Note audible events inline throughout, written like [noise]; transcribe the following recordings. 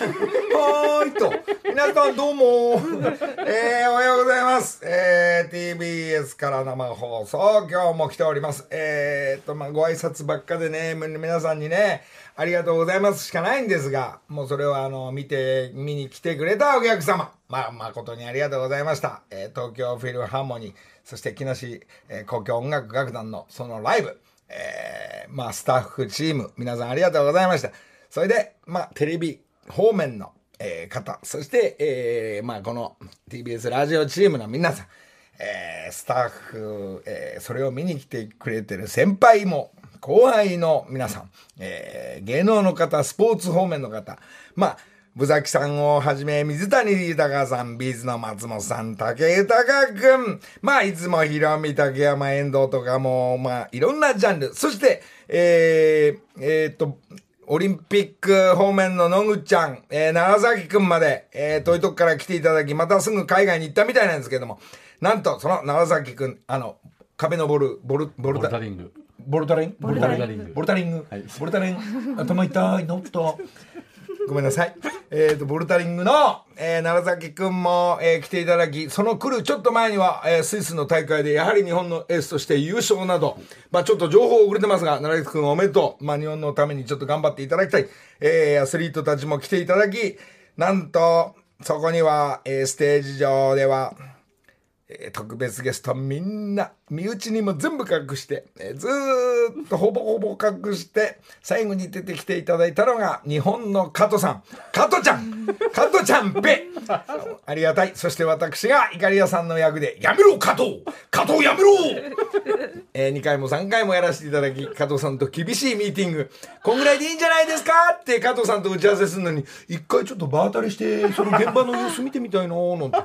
はーいと。皆さんどうも。えー、おはようございます。えー、TBS から生放送、今日も来ております。えーっと、まあ、ご挨拶ばっかでね、皆さんにね、ありがとうございますしかないんですが、もうそれはあの、見て、見に来てくれたお客様。まあ、誠にありがとうございました。えー東京フィルハーモニー、そして木梨、えー公共音楽楽団のそのライブ、えーまあ、スタッフチーム、皆さんありがとうございました。それで、まあ、テレビ方面の、えー方、そして、えーまあ、この TBS ラジオチームの皆さん、えースタッフ、えーそれを見に来てくれてる先輩も、後輩の皆さん、えー芸能の方、スポーツ方面の方、まあ、ブザキさんをはじめ、水谷豊さん、ビーズの松本さん、竹豊くん、まあ、いつもヒロミ、竹山、遠藤とかも、まあ、いろんなジャンル、そして、えー、えーっと、オリンピック方面の野口ちゃん、えー、長崎くんまで、えー、遠いとこから来ていただき、またすぐ海外に行ったみたいなんですけども、なんと、その長崎くん、あの、壁登る、ボル、ボルボルタリング。ボルタリンボルタリンボルタリング。はいボルタリング。頭痛い、ノット。[laughs] ごめんなさい。えっ、と、ボルタリングの、えー、奈良崎くんも、えー来ていただき、その来るちょっと前には、えースイスの大会で、やはり日本のエースとして優勝など、まあちょっと情報遅れてますが、奈良崎くんおめでとう。まあ日本のためにちょっと頑張っていただきたい。えーアスリートたちも来ていただき、なんと、そこには、えーステージ上では、えー特別ゲストみんな身内にも全部隠して、えーずっとほぼほぼ隠して最後に出てきていただいたのが日本の加藤さん。加藤ちゃん。加藤ちゃんぺありがたい。そして私がイカリアさんの役で「やめろ加藤。加藤やめろ!」えー、2回も3回もやらせていただき加藤さんと厳しいミーティング。こんぐらいでいいんじゃないですか？って加藤さんと打ち合わせするのに一回ちょっと場当たりしてその現場の様子見てみたいななんて。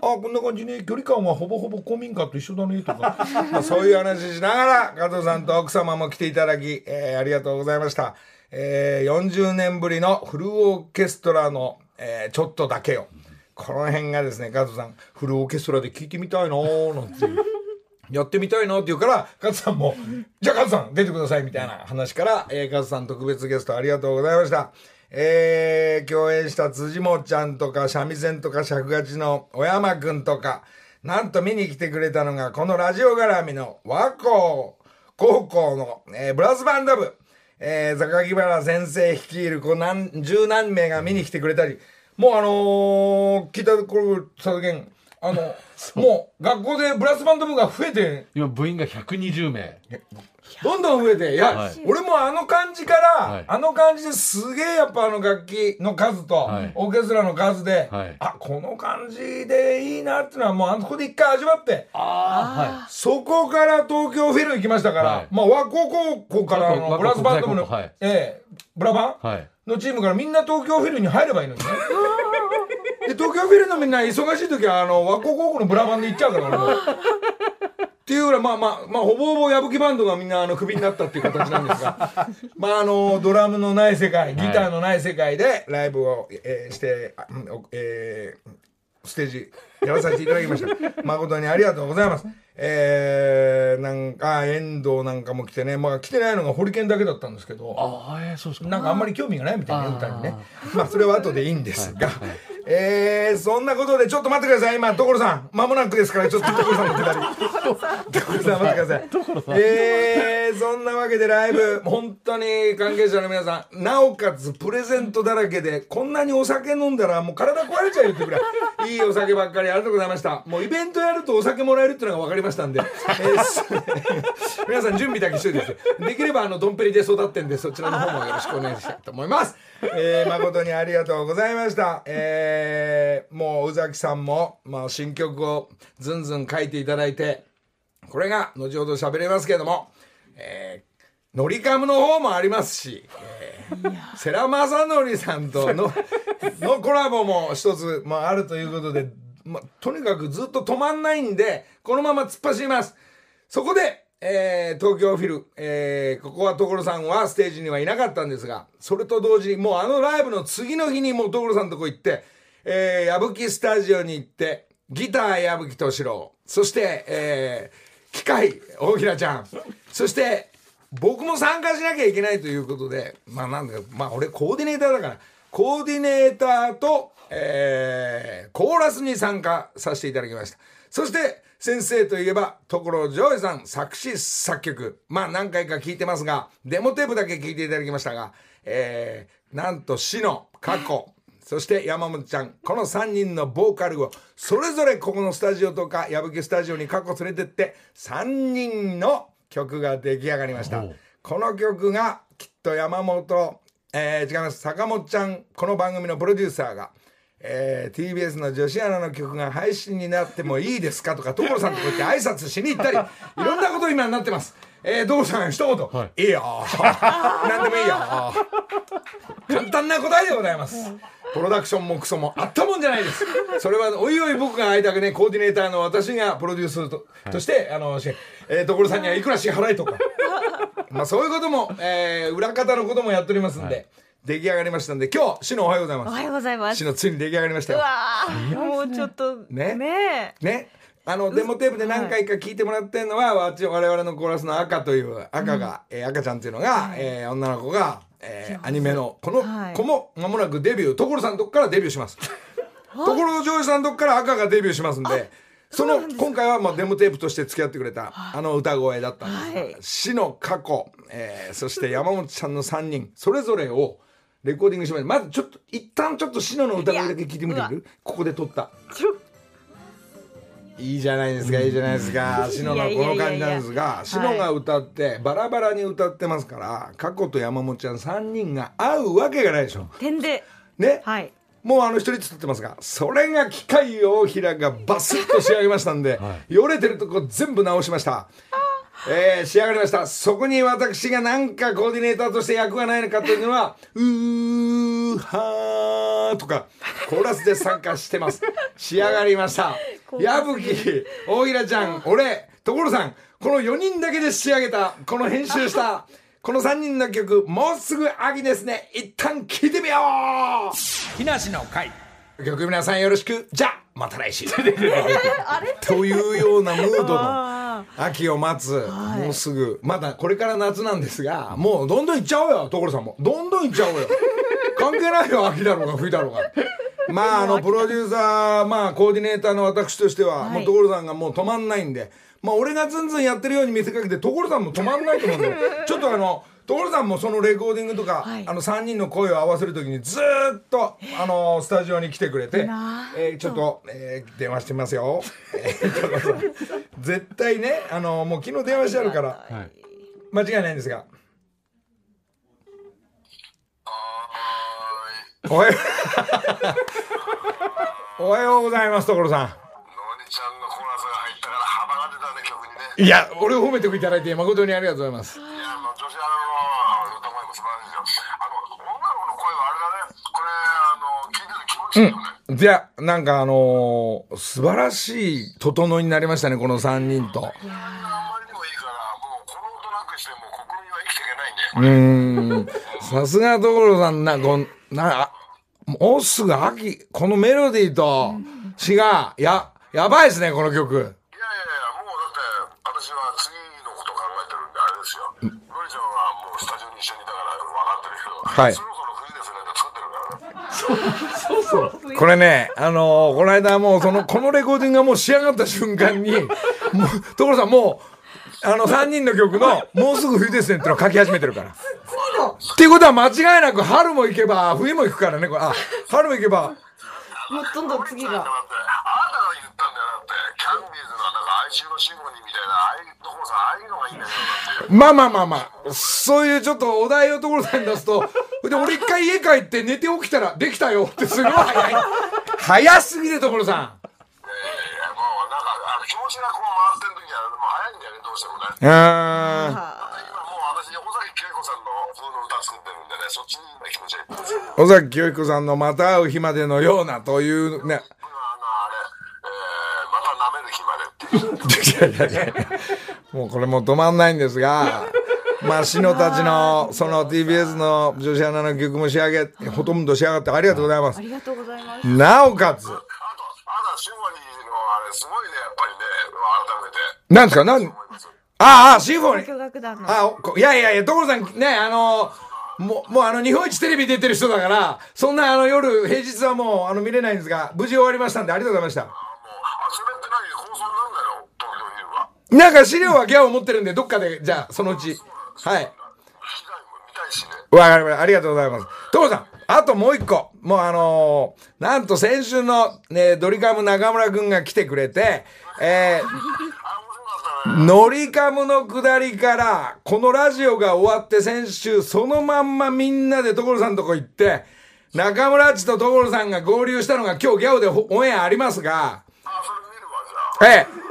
あこんな感じね。距離感はほぼほぼ公民館と一緒だねとか、まあ、そういう話しながら加藤さんと奥様も来ていただき、えーありがとうございました、えー40年ぶりのフルオーケストラの、えーちょっとだけよこの辺がですね加藤さんフルオーケストラで聴いてみたいなーなんていう。[laughs] やってみたいなって言うから、カズさんも、じゃあカズさん出てくださいみたいな話から、えー、カズさん特別ゲストありがとうございました。えー、共演した辻もちゃんとか、三味線とか尺勝ちの小山くんとか、なんと見に来てくれたのが、このラジオ絡みの和光高校の、えーブラスバンド部、えー、榊原先生率いるこう何十何名が見に来てくれたり、もうあのー聞いたところ、佐々健、あの、[laughs] もう学校でブラスバンド部が増えて、今部員が120名。どんどん増えて、いや、はい。俺もあの感じから、はい。あの感じですげえやっぱあの楽器の数と、はい。オーケストラの数で、はい。あ、この感じでいいなっていうのはもうあそこで一回味わって、あそこから東京フィル行きましたから、はい。まあ和光高校からのブラスバンド部の、はい。ええブラバン。のチームからみんな東京フィルに入ればいいのにね。[laughs] で、東京フィルのみんな忙しい時は、あの、和光高校のブラバンで行っちゃうから、俺も。っていうぐらい、まあまあ、まあ、ほぼほぼ矢吹バンドがみんな、あの、クビになったっていう形なんですが、まあ、あの、ドラムのない世界、ギターのない世界で、ライブを、えーして、えーステージやらさせていただきました。[laughs] 誠にありがとうございます。えー、なんか、遠藤なんかも来てね、まあ来てないのがホリケンだけだったんですけど、ああ、えーそうですか。なんかあんまり興味がないみたいな歌にね。まあそれは後でいいんですが、えー、そんなことでちょっと待ってください。今、所さん、間もなくですから、ちょっと所さんのくだり。所さん待ってください。えー、そんなわけでライブ、本当に関係者の皆さん、なおかつプレゼントだらけで、こんなにお酒飲んだらもう体壊れちゃうよってぐらい、いいお酒ばっかりありがとうございました。もうイベントやるとお酒もらえるっていうのが分かりましたんで、えーす [laughs] 皆さん準備だけしといてください。できればあのドンペリで育ってんでそちらの方もよろしくお願いしたいと思います。えー、誠にありがとうございました。えー、もう宇崎さんも、まあ、新曲をずんずん書いていただいて、これが後ほど喋れますけれども、えー、ノリカムの方もありますし、えー、世良正則さんとののコラボも一つ、まあ、あるということで、まあ、とにかくずっと止まんないんで、このまま突っ走ります。そこで、えー東京フィル、えーここは所さんはステージにはいなかったんですが、それと同時にもうあのライブの次の日にもう所さんのとこ行って、えー、矢吹スタジオに行って、ギター矢吹敏郎、そして、えー、機械大平ちゃん、そして、僕も参加しなきゃいけないということで、まあなんだか、まあ俺コーディネーターだから、コーディネーターと、えー、コーラスに参加させていただきました。そして、先生といえば、所ジョイさん作詞作曲。まあ何回か聞いてますが、デモテープだけ聞いていただきましたが、えー、なんと死の過去、そして山本ちゃん、この3人のボーカルを、それぞれここのスタジオとか、矢吹スタジオに過去連れてって、3人の曲が出来上がりました。この曲が、きっと山本、えー違います、坂本ちゃん、この番組のプロデューサーが、えー TBS の女子アナの曲が配信になってもいいですかとか、所さんとこ行って挨拶しに行ったり、いろんなこと今になってます。えー、所さん一言、、はいいよー。[laughs] なんでもいいよー。簡単な答えでございます。プロダクションもクソもあったもんじゃないです。それは、おいおい僕が会いたくね、コーディネーターの私がプロデュースと,、として、あの、しえー、所さんにはいくら支払いとか、まあそういうことも、えー、裏方のこともやっておりますんで、出来上がりましたんで、今日、しのおはようございます。おはようございますしのついに出来上がりましたよ。うわーもうちょっとねねね。あの、デモテープで何回か聞いてもらってるのは、わち我々のコーラスの赤という、赤が、えー赤ちゃんっていうのが、えー女の子が、えーアニメの、このはい。子も間もなくデビュー、所さんのとこからデビューします？[laughs] 所ジョージさんのとこから赤がデビューしますんで、その、今回はまあデモテープとして付き合ってくれた、あの歌声だったんですが、はい。死の過去、えーそして山本ちゃんの3人、それぞれを、レコーディングしました。まずちょっと、一旦ちょっとシノの歌声だけ聞いてみてくれるここで撮った。ちょいいじゃないですか、いいじゃないですか。シノのこの感じなんですが、シノが歌って、バラバラに歌ってますから、過去と山本ちゃん3人が会うわけがないでしょ。点でね。はいもうあの一人つってますが、それが機械大平がバスッと仕上げましたんで、[laughs] よれてるとこ全部直しました。えー、仕上がりました。そこに私がなんかコーディネーターとして役がないのかというのは、[laughs] うーはーとか、コーラスで参加してます。仕上がりました。[laughs] 矢吹、大平ちゃん、[laughs] 俺、所さん、この4人だけで仕上げた、この編集した、この3人の曲、もうすぐ秋ですね。一旦聴いてみよう木梨の会。曲皆さんよろしく。じゃあ、また来週。あれ？というようなムードのあ秋を待つ、もうすぐ。まだこれから夏なんですがもうどんどん行っちゃおうよ。所さんも。どんどん行っちゃおうよ。[laughs] 関係ないよ秋だろうが冬だろうが。まああのプロデューサーまあコーディネーターの私としては、はい。もう所さんがもう止まんないんで。まあ俺がずんずんやってるように見せかけて所さんも止まんないと思うんで [laughs] ちょっとあの所さんもそのレコーディングとか、はいあの3人の声を合わせるときにずーっと、あのスタジオに来てくれてな、えーちょっと、えー電話してますよ。[laughs] 絶対ね、あのもう昨日電話してあるから、はい。間違いないんですが。おはよう。[laughs] おはようございます、所さん。のりちゃんのコーラスが入ったから幅が出たね曲にねいや、俺を褒めていただいて誠にありがとうございます。いやもう女子アナの歌声も素晴らしいですよあの女の子の声はあれだねこれあの聞いてて気持ちいいよね、じゃあ、なんかあのー素晴らしい整いになりましたね、この3人と。あんまりにもいいからもうこの音なくしてもう国民は生きていけないんだよ、うーん。さすが所さん、な、こん、な、あもうすぐ秋、このメロディーと詩が、や、やばいですね、この曲。いやいやいやもうだって私は次のこと考えてるんであれですよのりちゃんはもうスタジオに一緒にいたから分かってるけど、はいそろそろ冬ですねって作ってるからねこれね、あのーこの間もうその、このレコーディングがもう仕上がった瞬間に、もう、所さんもう、あの3人の曲の、もうすぐ冬ですねってのを書き始めてるから。っていうことは間違いなく春も行けば、冬も行くからね、これ。あ、春も行けば、もうどんどん次が。だってあなたが言ったんだよだってキャンディーズのなんか哀愁のシンフォニーみたいなああいうところさああいうのがいいんだよだって。まあまあまあまあ、そういうちょっとお題を所さんに出すと、で、俺一回家帰って寝て起きたら、できたよってすごい早い。早すぎる所さん。いやいやもうなんかあの気持ちがこう回ってる時はもう早いんだよねどうしてもねうーん。あ今もう私尾崎恵子さんの風の歌作ってるんでねそっちに今気持ちがいってます今尾崎清彦さんのまた会う日までのようなというね。あのあれ、えー、また舐める日までっていう [laughs] いやいやいやもうこれもう止まんないんですが、まあ、篠たちの、その TBS の女子アナの曲も仕上げ、ほとんど仕上がってありがとうございますあ。りがとうございますなおかつ、あとあなたシンフォニーのあれすごいねやっぱりね改めてなんですかなんああ、シンフォニー。交響楽団のあ、こいやいやいや、所さんね、あの、もう、もうあの、日本一テレビ出てる人だから、そんなあの夜、平日はもう、あの、見れないんですが、無事終わりましたんで、ありがとうございました。もう、あ、それって何放送なんだよ、東京フィルムは。なんか資料はギャオ持ってるんで、どっかで、じゃあ、そのうち。はい。わかりました。ありがとうございます。所さん、あともう一個。もうあのーなんと先週の、ね、ドリカム中村くんが来てくれて、えー。ノリカムの下りから、このラジオが終わって先週、そのまんまみんなで所さんのとこ行って、中村っちと所さんが合流したのが今日ギャオでオンエアありますが、あ、それ見るわ、じゃあ。ええ。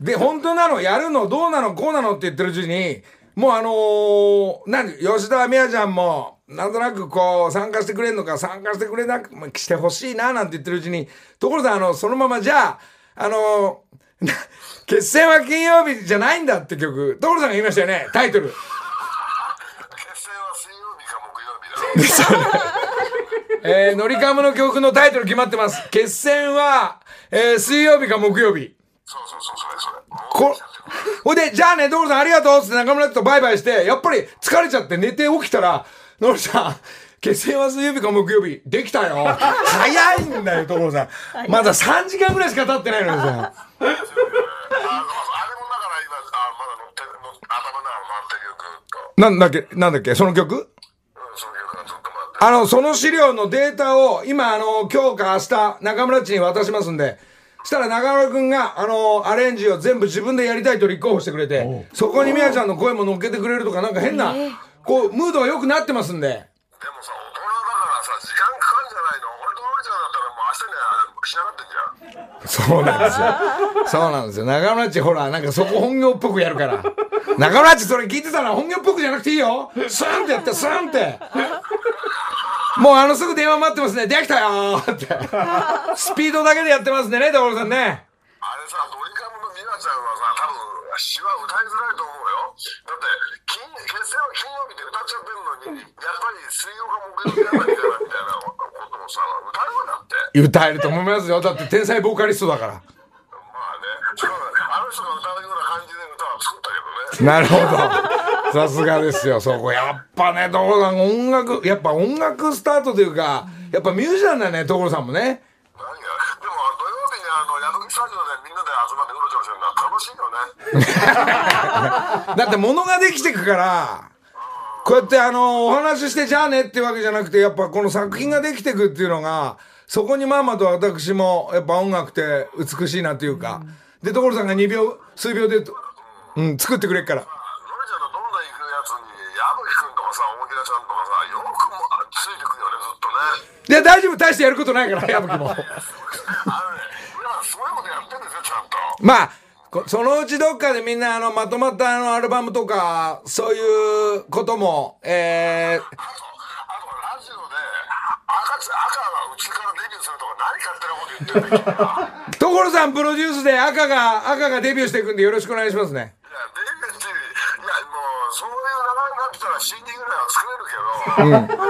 で、本当なの？やるの？どうなの？こうなの？って言ってるうちに、もうあのー、何？吉田美和ちゃんも、なんとなくこう、参加してくれんのか、参加してくれなく、まあしてほしいな、なんて言ってるうちに、所さん、あの、そのままじゃあ、あのー、な [laughs] 決戦は金曜日じゃないんだって曲、所さんが言いましたよね、タイトル。決戦は水曜日か木曜日だろ。[laughs] えー、ノリカムの曲のタイトル決まってます。決戦は、えー、水曜日か木曜日。そうそうそう、それそれ。こ、ほいで、じゃあね、所さんありがとうって中村とバイバイして、やっぱり疲れちゃって寝て起きたら、のりさん、決戦は水曜日か木曜日、できたよ。[laughs] 早いんだよ、所さん。まだ3時間ぐらいしか経ってないのにさ。[laughs] あのあれもだから今、あ、まだ乗ってる、の頭の中回ってるよ、ぐーっと。なんだっけ、なんだっけ、その曲？うん、その曲がずっと。あの、その資料のデータを、今、あの、今日か明日、中村っちに渡しますんで、したら中村くんが、あの、アレンジを全部自分でやりたいと立候補してくれて、そこにみやちゃんの声も乗っけてくれるとか、なんか変な、こう、ムードが良くなってますんで。でもさ、大人だからさ、時間かかるんじゃないの俺とノリちゃんだったらもう明日には仕上がってんじゃん。[laughs] そうなんですよ。そうなんですよ。中村っち、ほら、なんかそこ本業っぽくやるから。中村っち、それ聞いてたら本業っぽくじゃなくていいよ。スーンってやって、スーンって。もうあのすぐ電話待ってますね。できたよーって。スピードだけでやってますんでね、所さんね。あれさ、ドリカムの美和ちゃんはさ、多分詩は歌いづらいと思うよ。だって、金決戦は金曜日で歌っちゃってるのに、やっぱり水曜か木曜日あたりだなみたいなこともさ、歌えるんだって。歌えると思いますよ。だって天才ボーカリストだから。まあね、そうだね。あの人が歌うような感じで歌は作ったけどね。なるほど。さすがですよ、そこ。やっぱね、所さん音楽、やっぱ音楽スタートというか、やっぱミュージシャンだね、所さんもね。何がでも土曜日にあの宿口スタジオでみんなで集まってうろちょろしてるのは楽しいよね。だって物ができてくから、こうやってあの、お話ししてじゃあねってわけじゃなくて、やっぱこの作品ができてくっていうのが、そこにまんまと私も、やっぱ音楽って美しいなっていうか、で、所さんが2秒、数秒で、うん、作ってくれっから。のりちゃんのどんどん行くやつに矢吹くんとかさ大木田ちゃんとかさよくもあついてくるよねずっとね。いや、大丈夫、大してやることないから、[laughs] 矢吹も。あのね、すごいことやってるんですよちゃんと。まあ、こそのうちどっかでみんなあの、まとまったあの、アルバムとか、そういうことも、えー、あと、あとラジオで赤ち赤がうちからデビューするとか何勝手なこと言ってんだ所さんプロデュースで赤が、赤がデビューしていくんでよろしくお願いしますね。デビューっていやもうそういう流れになってたら CD ぐらいは作れるけど、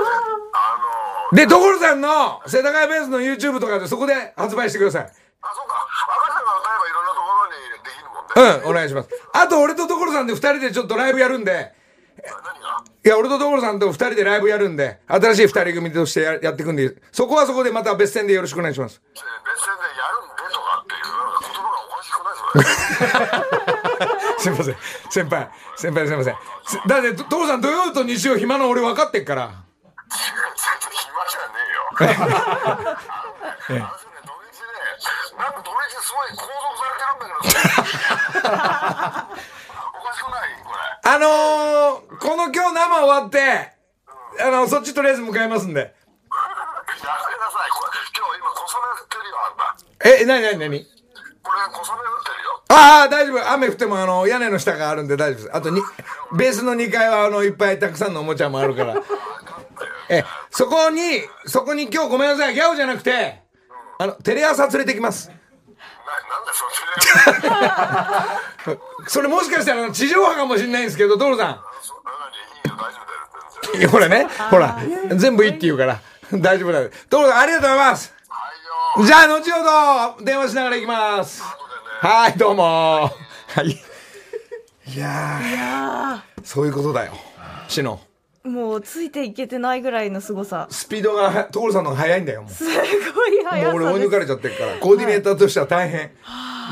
あので、所さんの世田谷ベースの YouTube とかでそこで発売してください。あそうか赤ちゃんが歌えばいろんなところにできるもんね。うん、お願いします。あと、俺と所さんで二人でちょっとライブやるんで、何が？いや、俺と所さんと二人でライブやるんで、新しい二人組としてややっていくんで、そこはそこでまた別線でよろしくお願いします。別線でやるんでとかっていう言葉がおかしくないそれ。[laughs] すいません。先輩。先輩すいません。すだって、所さん土曜と日曜暇な俺分かってっから。えよ。あのね、土日ね、なんか土日すごい拘束されてるんだけど、おかしくないこれ。あのー、この今日生終わって、あの、そっちとりあえず向かいますんで。やめなさい。これ今日今小雨降ってるよ、あんた。え、なになになに？これ小雨降ってるよ。ああ、大丈夫。雨降ってもあの、屋根の下があるんで大丈夫です。あとに、ベースの2階はあの、いっぱいたくさんのおもちゃもあるから。え、そこに、そこに今日ごめんなさい。ギャオじゃなくて、あの、テレ朝連れてきます。ななんでそれそれもしかしたら地上波かもしれないんですけど、ドロさん。いやほらね、ほら、全部いいって言うから、大丈夫だよ。ドロさん、ありがとうございます。はいよ。じゃあ、後ほど、電話しながら行きます。はい、どうも。はい。いやー、そういうことだよ。シノ。もうついていけてないぐらいの凄さ。スピードがは所さんの方が速いんだよもう。すごい速もう俺追い抜かれちゃってるから。コーディネーターとしては大変。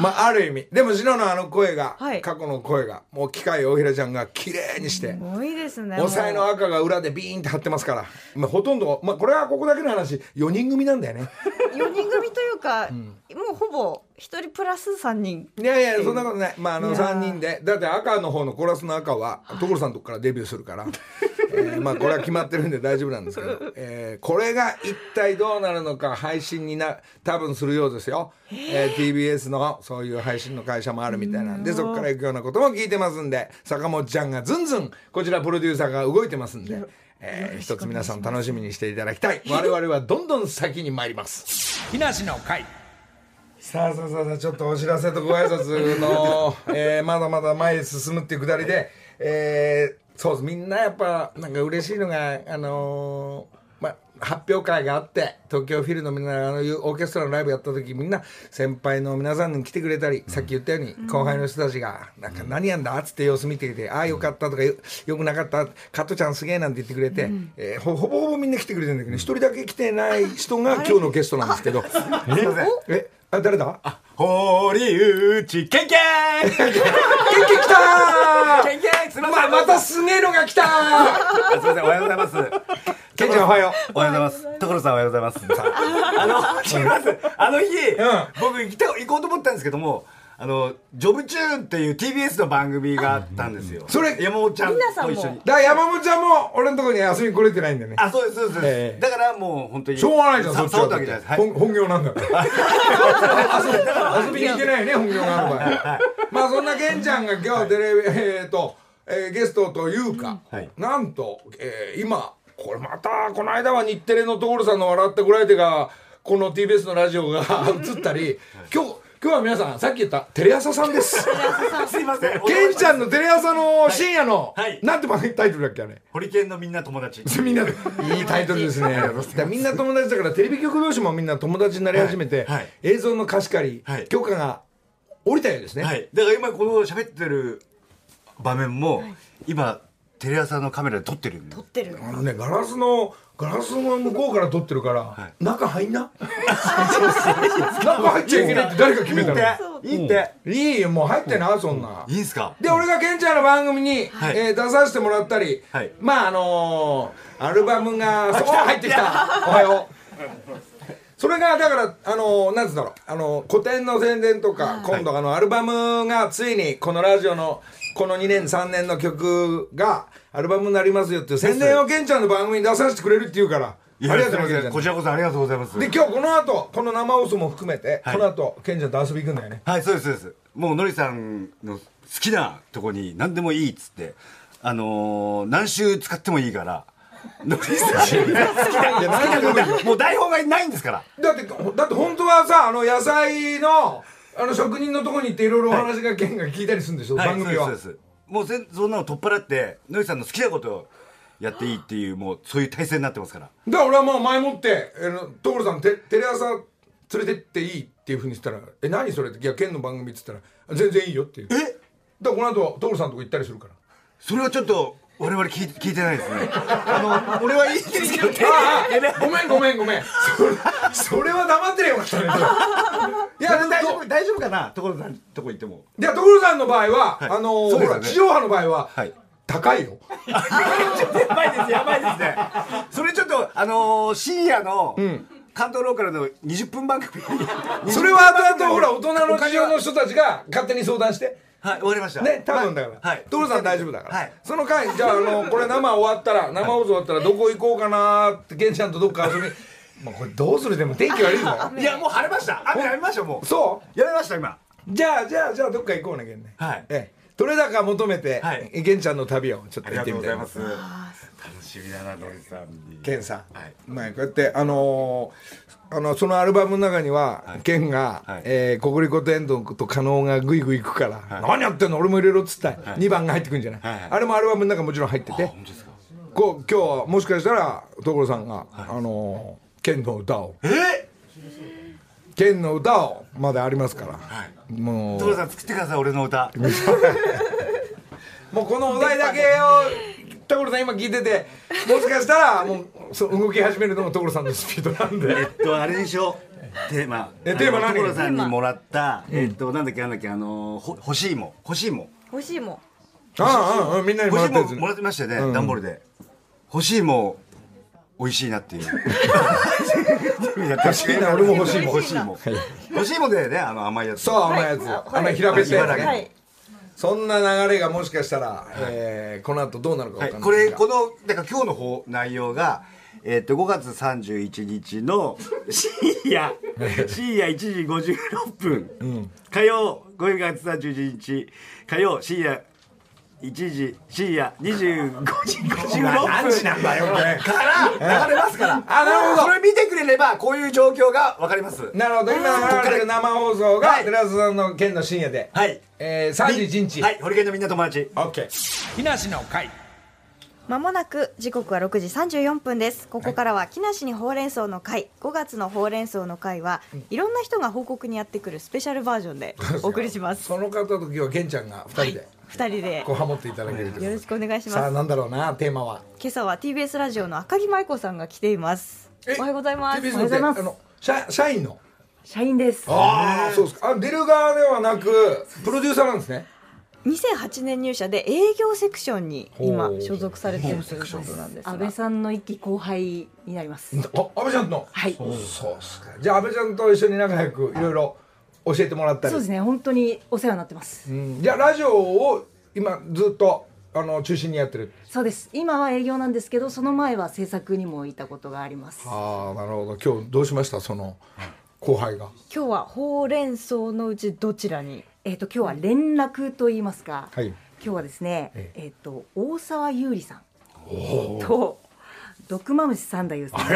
まあある意味。でも篠のあの声が、はい。過去の声がもう機械大平ちゃんが綺麗にして。すごいですね抑えの赤が裏でビーンって張ってますから、まあ、ほとんど、まあ、これはここだけの話。4人組なんだよね。4人組というか、もうほぼ1人プラス3人。いやいやそんなことない。まああのいやー。3人で。だって赤の方のコーラスの赤は所さんのとこからデビューするから、[laughs] えーまあこれは決まってるんで [laughs] 大丈夫なんですけど、えーこれが一体どうなるのか配信にな多分するようですよ、えー。TBS のそういう配信の会社もあるみたいなんでそこから行くようなことも聞いてますんで。坂本ちゃんがずんずんこちらプロデューサーが動いてますんで。えー一つ皆さん楽しみにしていただきたい。我々はどんどん先に参ります。木梨の会さあさあさあちょっとお知らせとご挨拶の、[laughs] えーまだまだ前へ進むっていうくだりで、えーそうみんなやっぱなんか嬉しいのがあのーまあ発表会があって東京フィルのみんなあのいうオーケストラのライブやった時みんな先輩の皆さんに来てくれたり、さっき言ったように後輩の人たちが「なんか何やんだ?」っつって様子見てきて「ああよかった」とかよ「よくなかった」「カットちゃんすげえ」なんて言ってくれて、えーほほぼほぼみんな来てくれてるんだけど一人だけ来てない人が今日のゲストなんですけど。すいません。え？あ誰だ？堀内ケンケンケンケン来たー！ケンケンすいません。ままたすげえのが来たすいません、おはようございます。ケンちゃんおはよおはようございます。所さんおはようございます。[laughs] あの、すみません。あの日、僕行きた、行こうと思ったんですけども、あの、ジョブチューンっていう TBS の番組があったんですよ。それ山本ちゃんと一緒に。だから山本ちゃんも俺のところに遊びに来れてないんだよねあ、そうです、そうです。ええだからもう本当に。しょうがないじゃんそっちはわけじゃないです。はい本本業なんだから [laughs] 遊遊びに行けないね本業がある場合まあそんなケンちゃんが今日テレビえーと、えーゲストというか、はいなんと、えー今これまたこの間は日テレの所さんの「笑ってこられて」がこの TBS のラジオが [laughs] 映ったり今日今日は皆さんさっき言ったテレ朝さんです。[laughs] すいません。ケンちゃんのテレ朝の深夜の、はい。なんて番組タイトルだっけあれ？ホリケンのみんな友達。[laughs] みんなでいいタイトルですね。だからみんな友達だからテレビ局同士もみんな友達になり始めて、はい。はい。映像の貸し借り、はい。許可が下りたようですね、はい。だから今この喋ってる場面も、今、テレ朝のカメラで撮ってるんで撮。ってる。あのねガラスのガラスの向こうから撮ってるから、中入んな？[laughs] 中入っちゃいけないって誰が決めたの？いいって。いいよもう入ってなそんな、いいんすか？で俺がケンちゃんの番組に、はい。えー出させてもらったり、はい。まああのーアルバムがそう入ってきた。おはよう [laughs] それがだからあのーなんつうんだろう。あのー古典の宣伝とか、今度あのアルバムがついにこのラジオのこの2年3年の曲がアルバムになりますよっていう宣伝をケンちゃんの番組に出させてくれるっていうからいやありがとうございませんこちらこそありがとうございます。で今日この後この生放送も含めて、はい。この後ケンちゃんと遊び行くんだよね。はいそうですそうです。もうのりさんの好きなとこに何でもいいっつってあのー、何週使ってもいいからのりさん。もう台本がないんですから。だってだって本当はさあの野菜のあの職人のとこに行っていろいろお話がケンが聞いたりするんでしょ、番組は。そうですもうせそんなの取っ払ってのりさんの好きなことをやっていいっていうもうそういう体制になってますから。だから俺はもう前もってえー所さんテテレ朝連れてっていいっていうふうにしたら「え何それ?」って「いやケンの番組」っつったら「全然いいよ」っていう。え？だからこの後所さんのとこ行ったりするから。それはちょっと我々聞い聞いてないですね。あの俺はいいですけど。ああごめんごめんごめん。それそれは黙ってりゃよかったね [laughs] いや大丈ど夫大丈夫かな？所さんとこ行っても。いや所さんの場合は、はい。あのね。ほら地上波の場合は、はい。高いよ。やばいですやばいですね。それちょっとあのー深夜の関東ローカルの20分番組。それは後々ほら大人の事情の人たちが勝手に相談してはい終わりました。ね多分だから、はい。所さん大丈夫だから、はい。その間じゃああの [laughs] これ生終わったら生放送終わったらどこ行こうかなーって源ちゃんとどっか遊び。[laughs] もうこれどうするでも天気悪いぞ。[laughs] いやもう晴れました。雨やめましたもう。そやめました今。うじゃあじゃあじゃあどっか行こうね源ね。はい。ええ。取れ高求めて、はい。源ちゃんの旅をちょっと行ってみたいとうございます。楽しみだなのりさん。に健さん、はい。まあこうやってあのーあのそのアルバムの中には、健が、はい。えー、国立古典とと加納がグイグイ行くから、何やってんの？俺も入れろっつったら、2番が入ってくるんじゃない、はいはい。あれもアルバムの中もちろん入ってて。こう今日はもしかしたら所さんが、あのー剣の歌を。え？剣の歌をまだありますから、もう。所さん作ってください俺の歌。[laughs] もうこのお題だけを所さん今聞いててもしかしたらもうそう動き始めるのが所さんのスピードなんで。えっとあれでしょ。テーマ。えテーマ何？あの所さんにもらったえっとなん。だっけなんだっけあのほ欲しいも欲しいも欲しいもん。ああああみんなにもらったやつ。欲しいももらってましたよね段ボールで。欲しいも美味しいなっていう。欲しいな俺も欲しいもん。欲しいも欲しいもでねあの甘いやつ。そう甘いやつ、はい。甘い。平べったいそんな流れがもしかしたら、えーこの後どうなるかわはい、かんないこれですが。このだから今日の方内容がえっと5月31日の深夜深夜1時56分、火曜5月31日。火曜深夜1時深夜25時56分。何時なんだよこれ。から流れますから。あなるほど。それ見てくれればこういう状況が分かります。なるほど。今流れてる生放送がはい。寺田さんの県の深夜で、はい。えー、31日、はい。ホリケンのみんな友達。オッケー。木梨の会まもなく時刻は6時34分です。ここからは木梨にほうれん草の会。5月のほうれん草の会はい。ろんな人が報告にやってくるスペシャルバージョンで [laughs] お送りします。その方と今日は玄ちゃんが2人で2人で。こうハモっていただけるよろしくお願いしさあますなんだろうなテーマは？今朝は TBS ラジオの赤木舞子さんが来ています。えおはようございます。TBS おはようございます。あの社社員の？社員です。ああそうですか。あ出る側ではなくプロデューサーなんですね2008年入社で営業セクションに今所属されているということなんですが安倍さんの一期後輩になります。あ安倍ちゃんのはい。そうっすかじゃあ安倍ちゃんと一緒に仲良くいろいろ教えてもらったりそうですね。本当にお世話になってます。うんじゃあラジオを今ずっとあの中心にやってるそうです。今は営業なんですけど、その前は制作にもいたことがあります。ああなるほど今日どうしました？その後輩が今日はほうれん草のうちどちらに？えっ、と今日は連絡と言いますか。はい。今日はですね、ええ。っ、と大沢優里さん。と毒マムシ三太夫さん。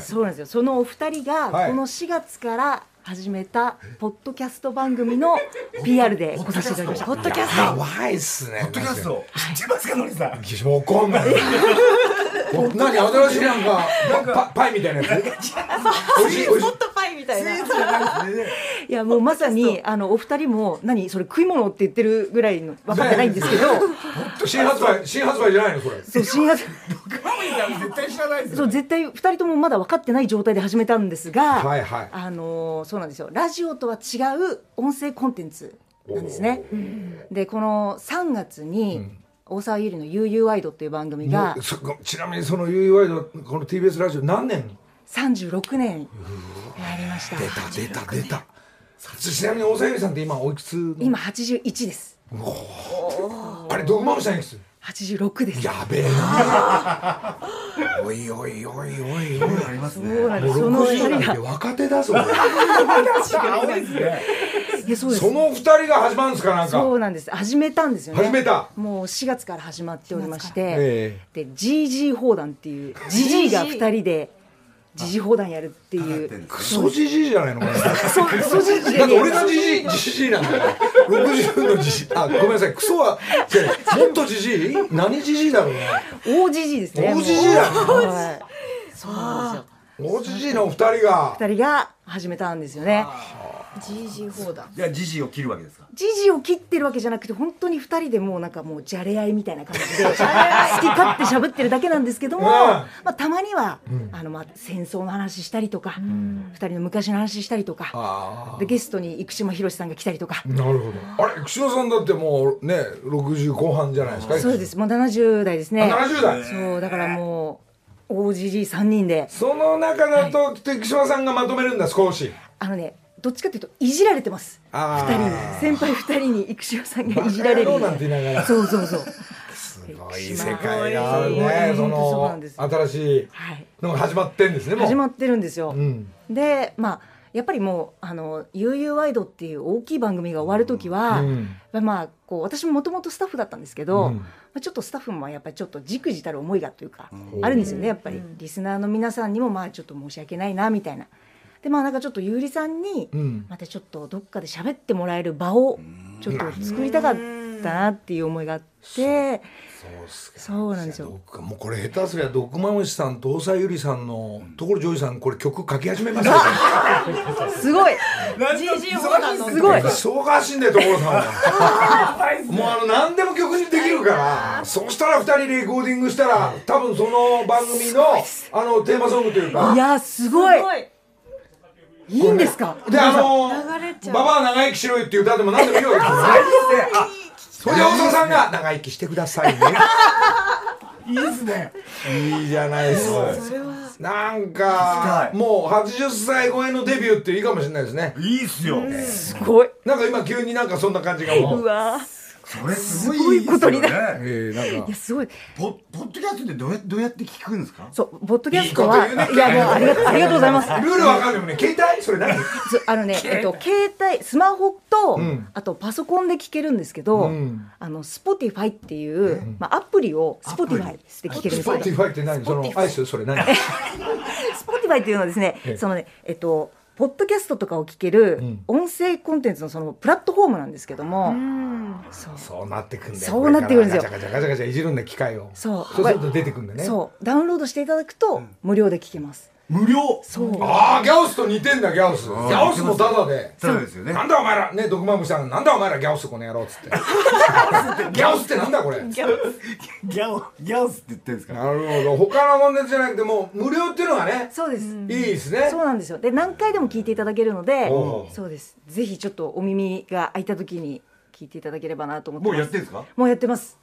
そうなんですよ。そのお二人がはい。この4月から始めたポッドキャスト番組の PR で来させていただきました。ポッドキャスやばいっすね。ポッドキャスト。知ってますかのりさん？わかんな何新しいなんかパイみたいなやつ？おいしいおいしいホットパイみたいな。いやもうまさにあのお二人も何それ食い物って言ってるぐらいの分かってないんですけど。[laughs] 新発売新発売じゃないのそれ。そう新発絶対知らないですそう絶対二人ともまだ分かってない状態で始めたんですが、はいはい。あのそうなんですよ。ラジオとは違う音声コンテンツなんですね。でこの3月に、大沢優里の「悠々ワイド」っていう番組がちなみにその UUI のこの TBS ラジオ何年36年やりました。出た出た出た。ちなみに大沢由里さんって今おいくつの？今81です。あれドグマムさんいくつ？86です。やべえな。[laughs] おいおいおいおいおい。そうなんです。そのもう二60なん人が。て若手だ [laughs] そうです。その二人が始まるんですかなんか。そうなんです。始めたんですよね。始めた。もう4月から始まっておりまして、えで GG 砲弾っていう GG が2人で時事砲弾やるっていう。クソじじいじゃないのこれ。だそうクソ GG って俺がじじいじじいなんだよ。60のじじい。あごめんなさい。クソはもっとじじい？何じじいだろうね。大 GG ですね。大じじいそうなんですよ。大じじいのお二人が。2人が始めたんですよね GG 砲弾じゃあジジイを切るわけですか。時事を切ってるわけじゃなくて本当に2人でもうなんかもうじゃれ合いみたいな感じで [laughs] 好き勝手喋ってるだけなんですけども、うん。まあ、たまには、あのまあ戦争の話したりとか、2人の昔の話したりとかあでゲストに生島博さんが来たりとか。あなるほど。あれ串野さんだってもうね60後半じゃないですかそうです。もう70代ですね。あ70代。そうだからもう OGG3 人で。その中だと木島さんがまとめるんだ少し。あのねどっちかというといじられてます。あー。2人に。先輩2人に生島さんがいじられる。そうそうそう。すごい世界がねその新しいはい。のが始まってんですねもう。始まってるんですよ、うん。でまあやっぱりもう「あの悠々ワイド」っていう大きい番組が終わる時は、うん。まあこう私ももともとスタッフだったんですけど、うん。まあ、ちょっとスタッフもやっぱりちょっとじくじたる思いがというか、あるんですよねやっぱり、リスナーの皆さんにもまあちょっと申し訳ないなみたいな。でまあなんかちょっとゆうりさんにうん。またちょっとどっかで喋ってもらえる場をちょっと作りたかったなっていう思いがあっててそうっすか。そうなんですよ。僕もうこれ下手すりゃ毒まむしさんと大沢ゆりさんの所ジョージさんこれ曲書き始めますよ [laughs] すごい。すごい。忙しいんだよ所さんは。もうあの何でも曲にできるから。そうしたら2人レコーディングしたら多分その番組のあのテーマソングというか。いやすごい。すごいいいんですか？であの流れちゃう。ババア長生きしろよっていう歌でも何でもいいわけですよ [laughs] ねそれで大沢さんが長生きしてくださいね。[laughs] いいですね。いいじゃないですか。それはなんかもう80歳超えのデビューっていいかもしれないですね。いいっすよすごい。なんか今急になんかそんな感じがもう。うわそれすごいいことになねえー、なんいかやすごい。ポポッドキャストでどうやどうやって聞くんですか？そうポッドキャストはいやもうありがとう [laughs] ありがとうございます。ルールわかんないもんね。携帯？それ何？あのね、[laughs] えっと、携帯スマホと、ん。あとパソコンで聞けるんですけど、ん。あの Spotify っていう、まあ、アプリを Spotify で聞ける。んですけどスポティファイって何？そのアイスそれ何？[laughs] Spotify っていうのはですねええ。そのねえっとポッドキャストとかを聞けるん。音声コンテンツのそのプラットフォームなんですけども、うんそう。そうなってくんだよそうなってくるんですよ。ガチャガチャガチャガチャいじるんだよ機械をそうそうすると出てくんだよねそうダウンロードしていただくと無料で聞けます、無料。そう。ああギャオスと似てんだギャオス。ギャオスもタダで。そうですよね。なんだお前ら。ね毒まむしさん。なんだお前らギャオスこの野郎っつって。ギャオスって。なんだこれ。ギャオギャオスって言ってるんですか？なるほど。他のコンテンツじゃなくてもう無料っていうのがねそうです、いいですね。そうなんですよ。で何回でも聞いていただけるのでそうです。ぜひちょっとお耳が開いた時に聞いていただければなと思ってもます。うやってんですか？もうやってます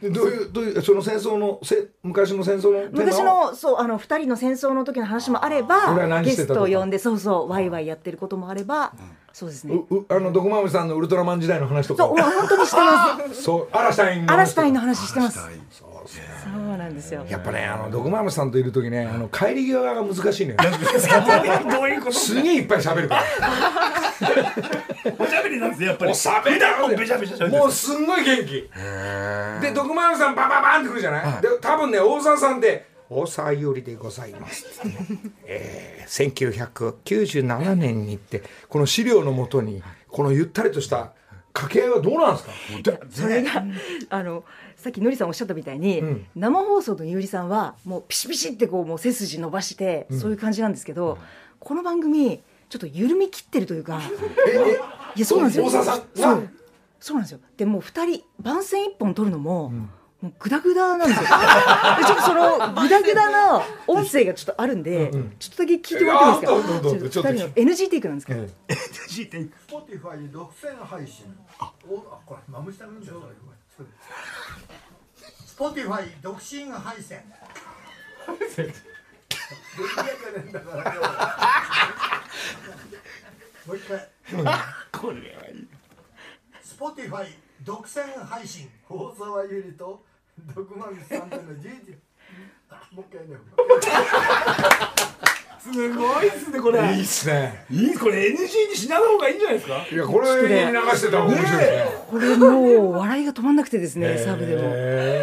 でどういうどういうその戦争のせ昔の戦争の昔のそうあの2人の戦争の時の話もあれ俺はばゲス何してたとか？トを呼んでそうそうワイワイやってることもあれば、そうですね。ううあの毒まむしさんのウルトラマン時代の話とか？そう本当にしてます。[laughs] そうアラシュタインのア話とか？ラシュタインの話してます。そうなんですよ。やっぱねあの毒まむしさんといる時ねあの帰り際が難しいのよ。[laughs] どういうことすげえいっぱい喋るから [laughs] [laughs] おしゃべりなんですねやっぱり。おしゃべりだもうべちゃべちゃもうすんごい元気。で毒まむしさんバババンってくるじゃない、で多分ね大沢さんって「大沢優里でございます」えー、1997年にってこの資料のもとにこのゆったりとした掛け合いはどうなんですか？それがあのさっきのりさんおっしゃったみたいに、ん。生放送のゆうりさんはもうピシピシってこうもう背筋伸ばして、そういう感じなんですけど、この番組ちょっと緩み切ってるというか。[laughs] いやそうなんですよ。そうそう。なんですよ。でもう二人番宣一本撮るのも、もうグダグダなんですよ。[laughs] でちょっとそのグダグダな音声がちょっとあるんで、ちょっとだけ聞いてもらっていいですか？二人の NG テイクなんですけど、Spotify 独占配信。あ。おあこれマムシタなんだよそれ Spotify 独身配信もう一回。これは。いい Spotify 独占配信大沢ゆりと毒まみさんとのじいじあもう一回ねすごいっすね。これいいっすねいいこれ NG にしない方がいいんじゃないですか？いやこれに流してた方が面白いですねこれもう笑いが止まんなくてですね、サブでも。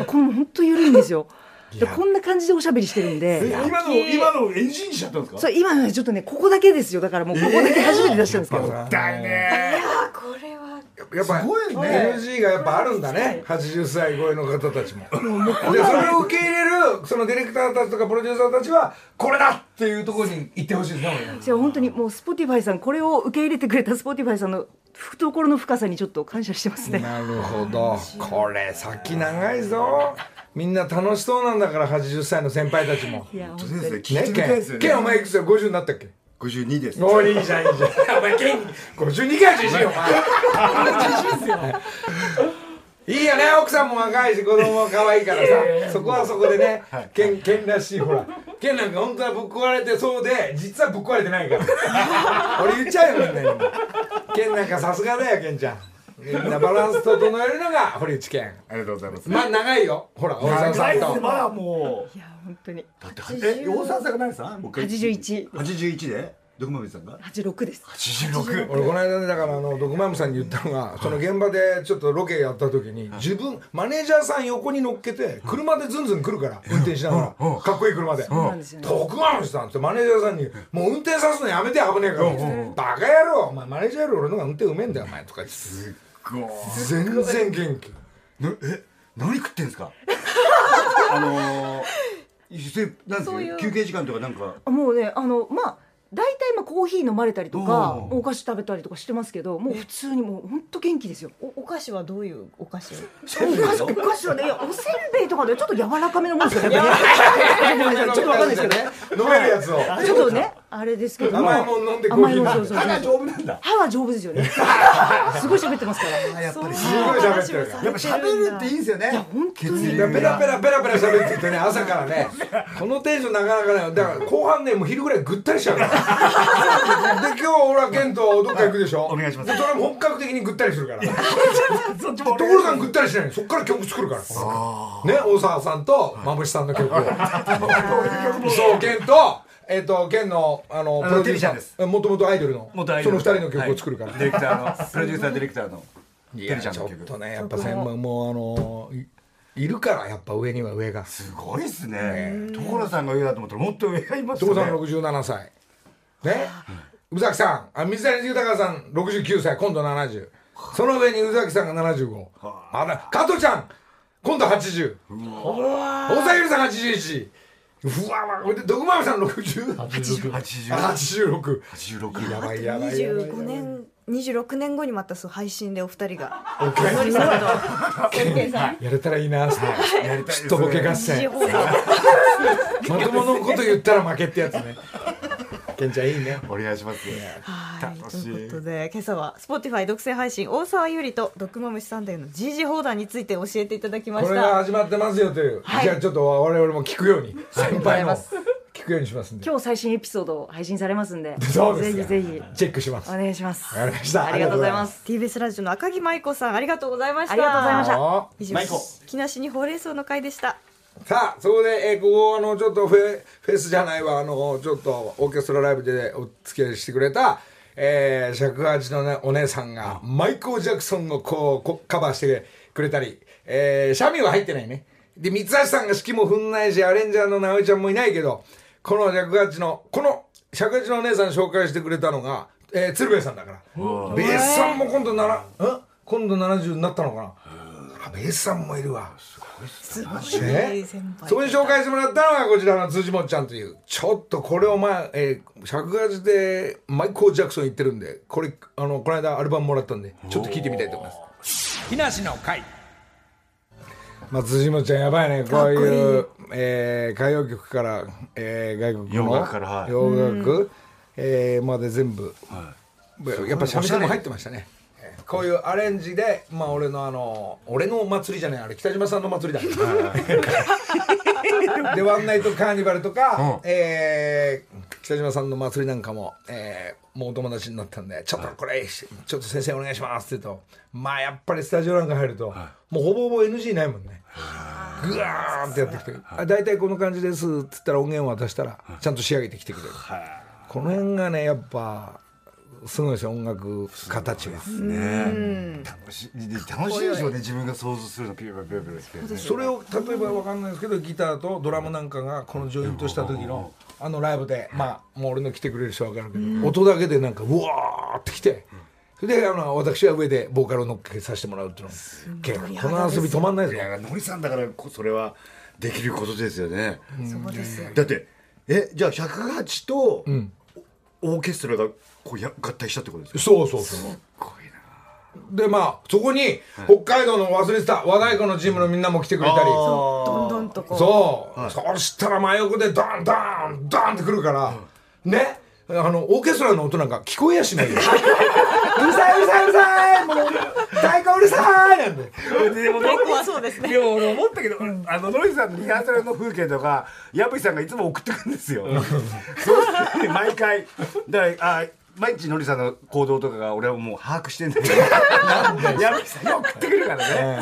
これも本当緩いんですよ。でこんな感じでおしゃべりしてるんで。今の今の NG にしちゃったんですか？そう今のはちょっとねここだけですよだからもうここだけ初めて出したんですけど、だいねあこれは。やっぱすごいね。NG がやっぱあるんだね80歳超えの方たちも。でそれを受け入れるそのディレクターたちとかプロデューサーたちはこれだっていうところに行ってほしいですね俺。じゃあ本当にもう Spotify さんこれを受け入れてくれた Spotify さんの懐の深さにちょっと感謝してますね。なるほど。これ先長いぞみんな楽しそうなんだから80歳の先輩たちも。いや本当ですねに聞いてみたいですよね。ケンケンお前いくつだ？50になったっけ？52です。おいいいじゃんいいじゃん。[laughs] お前ケン52回じじいよお前。いいよね奥さんも若いし子供も可愛いからさ。そこはそこでねケンケンらしいほら。ケンなんか本当はぶっ壊れてそうで実はぶっ壊れてないから。[laughs] 俺言っちゃうよみんなにケンなんかさすがだよケンちゃんみんなバランス整えるのが堀内健。ありがとうございます。まあ長いよ。ほら大沢さんと。まだもう。いや本当に。だってえ大沢さんが何ですか？もう一回81 81で？毒まみさんが86です。86俺この間ねだからあの毒まむさんに言ったのがその現場でちょっとロケやった時に自分マネージャーさん横に乗っけて車でズンズン来るから運転しながら。かっこいい車で。そうなんですよね。徳まむさんってマネージャーさんに「もう運転さすのやめて危ねえから」バカ野郎お前マネージャーより俺の方が運転うめえんだよお前」とか言って全然元気。なえ何食ってんですか？[laughs] あの休憩時間とかなんか。もうねあのまあ大体まあコーヒー飲まれたりとかお菓子食べたりとかしてますけどもう普通にもう本当元気ですよ。おお菓子はどういうお菓子？をお菓子お菓子はねいやおせんべいとかでちょっと柔らかめのもんですよね。[laughs] ちょっとわかんないですけどね。飲めるやつを。ちょっとねあれですけども。甘いもん飲んでコーヒー甘いもんそうそう歯が丈夫なんだ。歯は丈夫ですよね。[laughs] すごい喋ってますから。やっぱり。すごい喋ってるから。やっぱ喋るっていいんですよね。本当に。いやペラペラペラペラ喋っててね朝からね。このテンションなかなかねだから後半ねもう昼ぐらいぐったりしちゃうから。[laughs] で今日俺はケンとどっか行くでしょ？お願いします。でそれも本格的にぐったりするから。そっちも所さんぐったりしないの。そっから曲作るから。ね大沢さんとまぶしさんの曲を。そうケンとえっ、とケンのあのプロデューサテリシャンです。ーもともとアイドルの。元アイドル。その二人の曲を作るから、はいディレクターのプロデューサーディレクターのいテやちょっリちゃんの曲とねやっぱ専門もうあのいいるからやっぱ上には上が。すごいっすね。所さんが上だと思ったらもっと上がいますよね。所さん67歳。ね。宇崎さん。あ水谷豊さん69歳。今度70その上に宇崎さんが75あ。ら加藤ちゃん。今度80大沢ゆりさん81うわわこれで徳丸さん60 86 80 86 86やばいやばいやばい25年26年後にまたそう配信でお二人が。オッケー。のりさんとオッケーさん。やれたらいいなってやりたい。ちょっとボケ合戦。まとものこと言ったら負けってやつね。ケンちゃんいいね。お願いしますはい、ということで今朝は Spotify 独占配信大沢ゆりとドクマムシサンデーの GG 放談について教えていただきまこれがした始まってますよという、はい。じゃあちょっと我々も聞くように。先輩の聞くようにしますんで。今日最新エピソード配信されますんで。そうですかぜひぜひ。チェックします。お願いします。わかりました。ありがとうございます。TBS ラジオの赤木舞子さんありがとうございました。ありがとうございました。あ以上舞子木梨にほうれん草の会でしたさあそこで、えーここあのちょっとフェフェスじゃないわあのちょっとオーケストラライブでお付き合いしてくれた、えー、尺八の、ね、お姉さんがマイコー・ジャクソンをこうこカバーしてくれたり、えー、シャミは入ってないね。で三橋さんが指揮も踏んないしアレンジャーの直江ちゃんもいないけどこの尺八のこの尺八のお姉さん紹介してくれたのが、えー、鶴瓶さんだから。ベースさんも今度ならん今度70になったのかな？あベースさんもいるわすごね。い先輩。そこに紹介してもらったのがこちらの辻本ちゃんという。ちょっとこれをまあ、えー、尺八でマイコー・ジャクソン言ってるんでこれあのこの間アルバムもらったんでちょっと聞いてみたいと思います。木梨の会。まあ辻本ちゃんやばいねこういうえー歌謡曲から、えー外国の洋楽からはい。洋楽、えーまで全部、やっぱ三味線も入ってましたね。えーこういうアレンジで、まあ、俺のあの俺のお祭りじゃないあれ北島さんの祭りだ。[laughs] でワンナイトカーニバルとか、えー北島さんの祭りなんかも、えーもうお友達になったんでちょっとこれちょっと先生お願いしますって言うとまあやっぱりスタジオなんか入ると、もうほぼほぼ NG ないもんね。ぐわーってやってきて「あ大体この感じです」っつったら音源を渡したらちゃんと仕上げてきてくれる。この辺がねやっぱすごいですよ音楽家たちは。ね楽しいで楽しいでしょうね自分が想像するのピューピューピューピューってそれを例えばわかんないですけどギターとドラムなんかがこのジョイントした時のあのライブでまあもう俺の来てくれる人は分かるけど音だけでなんかうわーってきてそれであの私は上でボーカルを乗っけさせてもらうっていうの結構この遊び止まんないですよ。いやのりさんだからこそれはできることですよね。そうですよだってえじゃあ108とオーケストラがこうや合体したってことですか？そうそうそう。でまあそこに北海道の忘れてた和太鼓のチームのみんなも来てくれたり。どんどんとこう。そう、そしたら真横でドンドンドンってくるから、ね。あのオーケストラの音なんか聞こえやしないよ。うるさいうるさいうるさいもう太鼓うるさいなんででも太鼓はそうですね。でも俺思ったけど、あのノリさんのリハーサルの風景とか矢吹さんがいつも送ってくるんですよ。そう。毎回。だからあ毎日ノリさんの行動とかが俺はもう把握してんだけど。矢吹さんが送ってくるからね。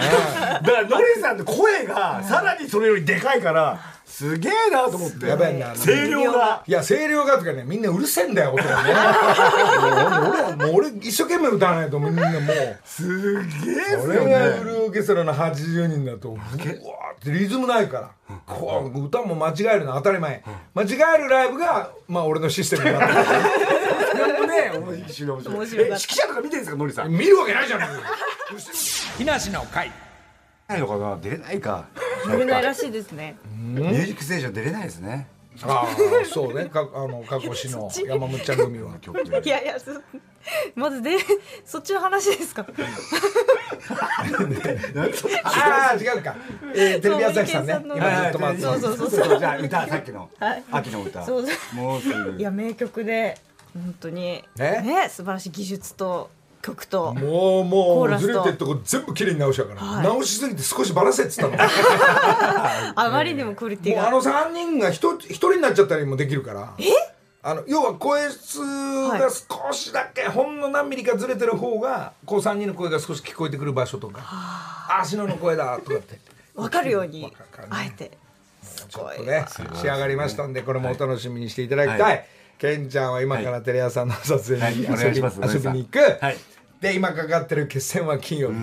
だからノリさんの声がさらにそれよりでかいからすげえなと思って。やばいな。声量が。いや声量がとかねみんなうるせえんだよ音がね。もう俺はもう俺一生懸命歌わないとみんなもう。すげえっす俺よね。がフルオーケストラの80人だとうわーってリズムないから。こう歌も間違えるの当たり前。間違えるライブがまあ俺のシステムになってる。ね面白い。面指揮者とか見てるんですかノリさん？見るわけないじゃん [laughs] 木梨の会ないのかな？出れないか。出れないらしいですね。ミュージックステーション出れないですね。ああそうね。かあの過去市の山本ちゃん組は。曲でいやいやそまずでそっちの話ですか？ああ違うか、えー、テレビ朝日さんね。そう今ずっと待って。そうそうそうそう。じゃあ歌さっきの。はい。秋の歌。そうそう。もうすぐ。いや名曲で本当に。ねね素晴らしい技術と曲と。もうもうずれてるとこ全部綺麗に直したから、はい。直しすぎて少しバラせっつったの。[laughs] あまりにもクオリティが。あの3人が 1, 一人になっちゃったりもできるから。あの要は声質が少しだけ、ほんの何ミリかずれてる方がこう3人の声が少し聞こえてくる場所とか「ああ。篠の声だ」とかって。分かるように。あえて。すちょっとね仕上がりましたんでこれもお楽しみにしていただきたい、はいケンちゃんは今からテレ朝の撮影に遊びに行く、はいで今かかってる決戦は金曜日、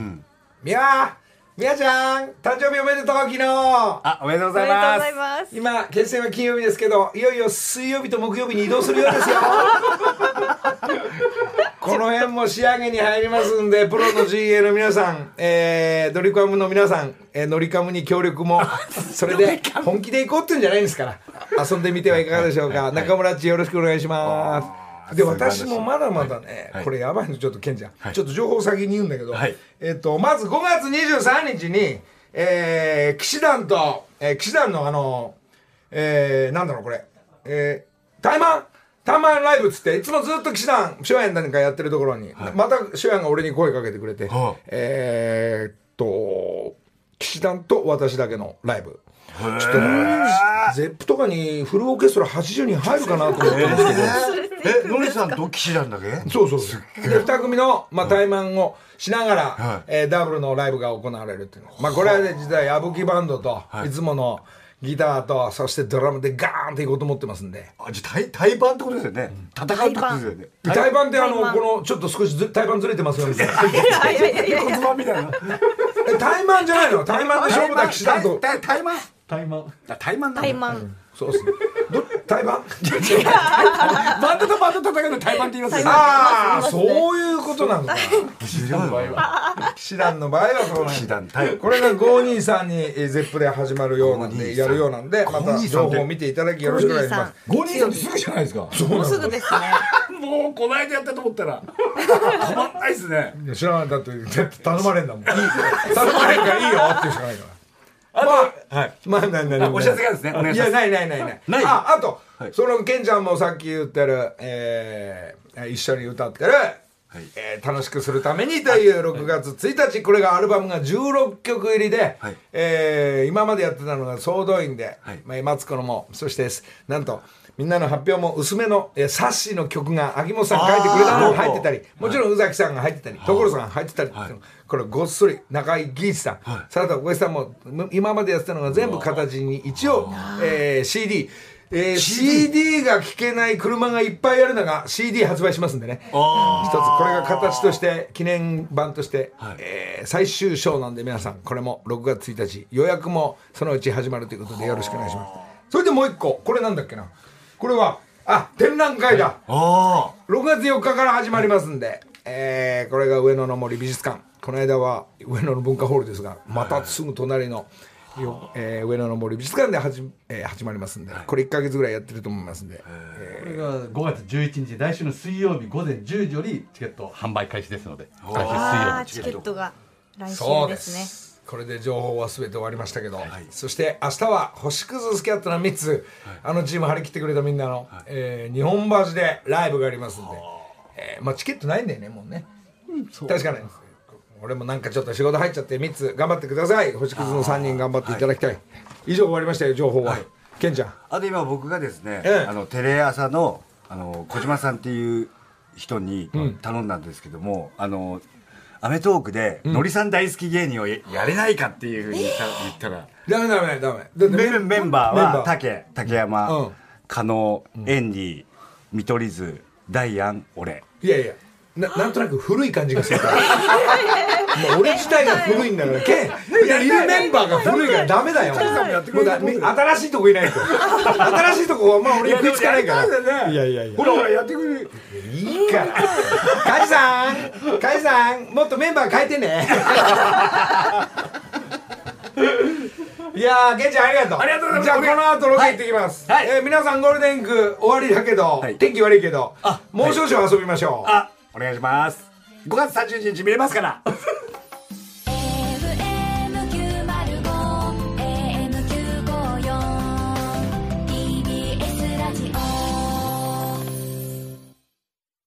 みやみやちゃん誕生日おめでとう昨日。あおめでとうごおめでとうございます。ざいます今決戦は金曜日ですけどいよいよ水曜日と木曜日に移動するようですよ。[laughs] この辺も仕上げに入りますんでプロの GA の皆さん、えードリカムの皆さん、えーノリカムに協力も [laughs] それで本気で行こうっていうんじゃないんですから。遊んでみてはいかがでしょうか。中村っちよろしくお願いしますで私もまだまだね、はい。これやばいのちょっとケンちゃん、ちょっと情報先に言うんだけど、はい。えっとまず5月23日に、えー、騎士団と、えー、騎士団のあのえー、なんだろうこれ、えー、タイマン？タイマンライブっつっていつもずっと騎士団初演なんかやってるところに、また初演が俺に声かけてくれて、はあ。えーっと騎士団と私だけのライブちょっとねゼップとかにフルオーケストラ80人入るかなと思ってるんですけど、えのりさんと騎士団だけ？そうそうそう。で、二組の、まあ、対マンをしながら、はい。えーダブルのライブが行われるっていうの。まあ、これはね、実は矢吹バンドと、い、つものギターと、そしてドラムでガーンっていこうと思ってますんで。あじゃあ対対バンってことですよね。戦うってことですよね。対バン。ってあの、この、ちょっと少しず対バンずれてますよみたいな。[laughs] いやいやいやいや。いや骨盤みたいなえ、対マンじゃないの？対マンで勝負だ、騎士団と。対対マンタイマンあ対マンなんだ。タイマンそうっすね。ど、対バンバンドとバンド戦うのって言いますよね。ああ、そういうことなのか。騎士団の場合は騎士団の場合はそうなん騎士だ。団対これが523にえーゼップで始まるようなんで、523やるようなんで、また情報を見ていただきよろしくお願いします。5人ってすぐじゃないですかもうすぐですね。もうこの間やったと思ったら。止まんないですねいや知らないだって頼まれんだもん。頼まれんからいいよっていうしかないからまあはい。まあなになにあお知らせがあるんですね。お願いします。やないないないない。ないああと、はい。そのケンちゃんもさっき言ってる、えー、一緒に歌ってる、えー楽しくするためにという6月1日これがアルバムが16曲入りで、はい。えー今までやってたのが総動員で、はい。まあ、マツコのもそしてなんとみんなの発表も薄めの、えー、サッシーの曲が秋元さんが書いてくれたのが入ってたりもちろん宇崎さんが入ってたり所さんが入ってたりこれごっそり中井貴一さん、サラダ小石さんもむ今までやってたのが全部形に一応、えー CD えー CD が聴けない車がいっぱいあるのが CD 発売しますんでね。一つこれが形として記念版として、えー最終章なんで皆さんこれも6月1日予約もそのうち始まるということでよろしくお願いします。それでもう一個これなんだっけな？これはあ展覧会だ、あ6月4日から始まりますんで、えーこれが上野の森美術館。この間は上野の文化ホールですがまたすぐ隣の、よえー上野の森美術館で始,、えー始まりますんで、これ1か月ぐらいやってると思いますんで、これが5月11日来週の水曜日午前10時よりチケット販売開始ですので来週水曜あーチ日チケットが来週そうでですねすこれで情報は全て終わりましたけど、そして明日は星屑スキャットの3つ、あのチーム張り切ってくれたみんなの、えー日本橋でライブがありますんで、えーまあ、チケットないんだよねもうね、確かに。俺もなんかちょっと仕事入っちゃって3つ頑張ってください。星屑の3人頑張っていただきたい、以上終わりましたよ情報は、ケンちゃん。あと今僕がですね、ええ。あのテレ朝のあの小島さんっていう人に頼んだんですけども、あのアメトーークで、のりさん大好き芸人をややれないかっていうふうに言った,、言ったら。ダメダメダメ。メンメンバーは竹竹山、うん。加納エンディ見取り図ダイアン俺。いやいや。ななんとなく古い感じがするから [laughs] もう俺自体が古いんだから。けんいるメンバーが古い。からダメだよ。もうだ新しいとこいないと。[laughs] 新しいとこはまあ俺行くしかないから。いやいやいやほらほらやってくれいいから。梶さん梶さんもっとメンバー変えてね。いやー、ケンちゃんありがとう。ありがとうございます。じゃあ、この後ロケ行ってきます。はい。はい、えー、皆さんゴールデンウィーク終わりだけど、はい、天気悪いけど、もう少々遊びましょう。あ、お願いします。5月30日見れますから。